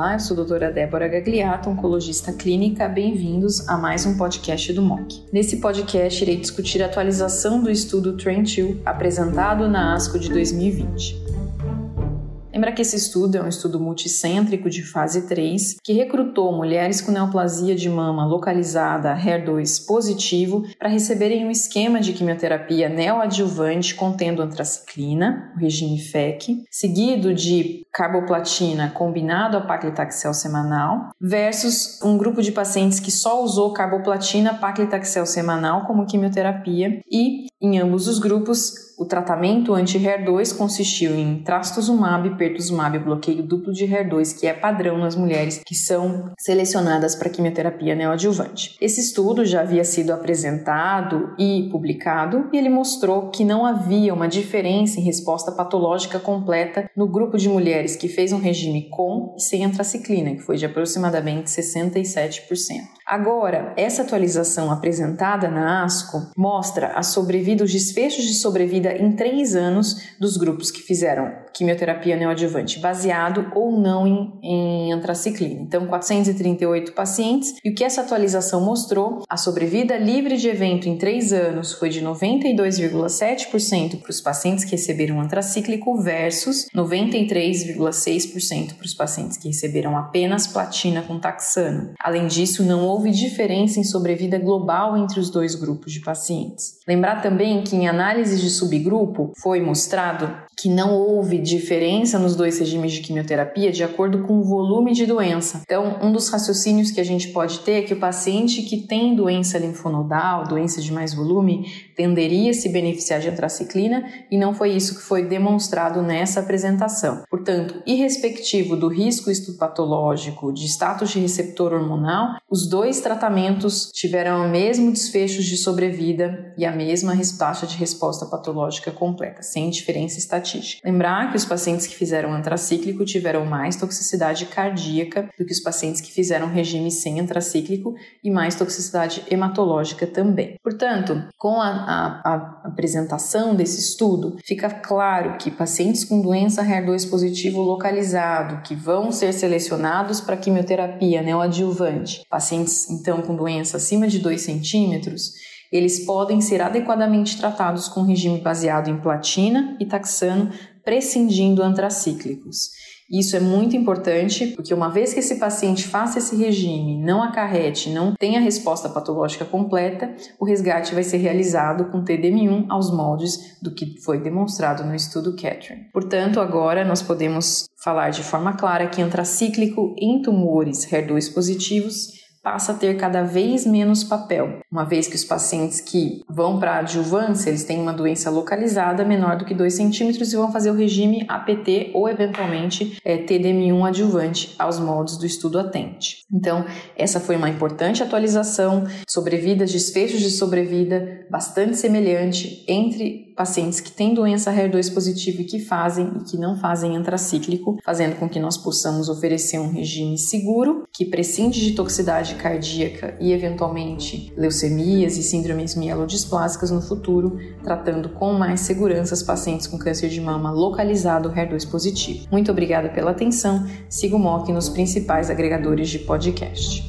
Olá, eu sou a doutora Débora Gagliato, oncologista clínica. Bem-vindos a mais um podcast do MOC. Nesse podcast, irei discutir a atualização do estudo Trend 2 apresentado na ASCO de 2020. Lembra que esse estudo é um estudo multicêntrico de fase 3 que recrutou mulheres com neoplasia de mama localizada HER2 positivo para receberem um esquema de quimioterapia neoadjuvante contendo antraciclina, o regime FEC, seguido de carboplatina combinado a paclitaxel semanal, versus um grupo de pacientes que só usou carboplatina paclitaxel semanal como quimioterapia e em ambos os grupos o tratamento anti-HER2 consistiu em trastuzumab pertuzumab, bloqueio duplo de HER2, que é padrão nas mulheres que são selecionadas para quimioterapia neoadjuvante. Esse estudo já havia sido apresentado e publicado e ele mostrou que não havia uma diferença em resposta patológica completa no grupo de mulheres que fez um regime com e sem antraciclina, que foi de aproximadamente 67%. Agora, essa atualização apresentada na ASCO mostra a sobrevida, os desfechos de sobrevida em três anos dos grupos que fizeram quimioterapia neoadjuvante, baseado ou não em, em antraciclina. Então, 438 pacientes, e o que essa atualização mostrou, a sobrevida livre de evento em três anos foi de 92,7% para os pacientes que receberam antracíclico versus 93,6% para os pacientes que receberam apenas platina com taxano. Além disso, não houve diferença em sobrevida global entre os dois grupos de pacientes. Lembrar também que em análises de subgrupo foi mostrado que não houve diferença nos dois regimes de quimioterapia de acordo com o volume de doença. Então, um dos raciocínios que a gente pode ter é que o paciente que tem doença linfonodal, doença de mais volume, tenderia a se beneficiar de antraciclina e não foi isso que foi demonstrado nessa apresentação. Portanto, irrespectivo do risco histopatológico, de status de receptor hormonal, os dois tratamentos tiveram o mesmo desfecho de sobrevida e a mesma taxa de resposta patológica completa, sem diferença estatística. Lembrar que os pacientes que fizeram antracíclico tiveram mais toxicidade cardíaca do que os pacientes que fizeram regime sem antracíclico e mais toxicidade hematológica também. Portanto, com a a, a apresentação desse estudo, fica claro que pacientes com doença HER2 positivo localizado, que vão ser selecionados para quimioterapia neoadjuvante, pacientes então com doença acima de 2 centímetros, eles podem ser adequadamente tratados com regime baseado em platina e taxano, prescindindo antracíclicos. Isso é muito importante, porque uma vez que esse paciente faça esse regime, não acarrete, não tenha resposta patológica completa, o resgate vai ser realizado com TDM1 aos moldes do que foi demonstrado no estudo Catherine. Portanto, agora nós podemos falar de forma clara que antracíclico em tumores HER2 positivos passa a ter cada vez menos papel, uma vez que os pacientes que vão para adjuvância, eles têm uma doença localizada menor do que 2 centímetros e vão fazer o regime APT ou, eventualmente, é, TDM1 adjuvante aos moldes do estudo Atente. Então, essa foi uma importante atualização, sobrevidas, desfechos de sobrevida bastante semelhante entre pacientes que têm doença HER2 positiva e que fazem e que não fazem antracíclico, fazendo com que nós possamos oferecer um regime seguro, que prescinde de toxicidade cardíaca e, eventualmente, leucemias e síndromes mielodisplásicas no futuro, tratando com mais segurança os pacientes com câncer de mama localizado HER2 positivo. Muito obrigada pela atenção. Siga o MOC nos principais agregadores de podcast.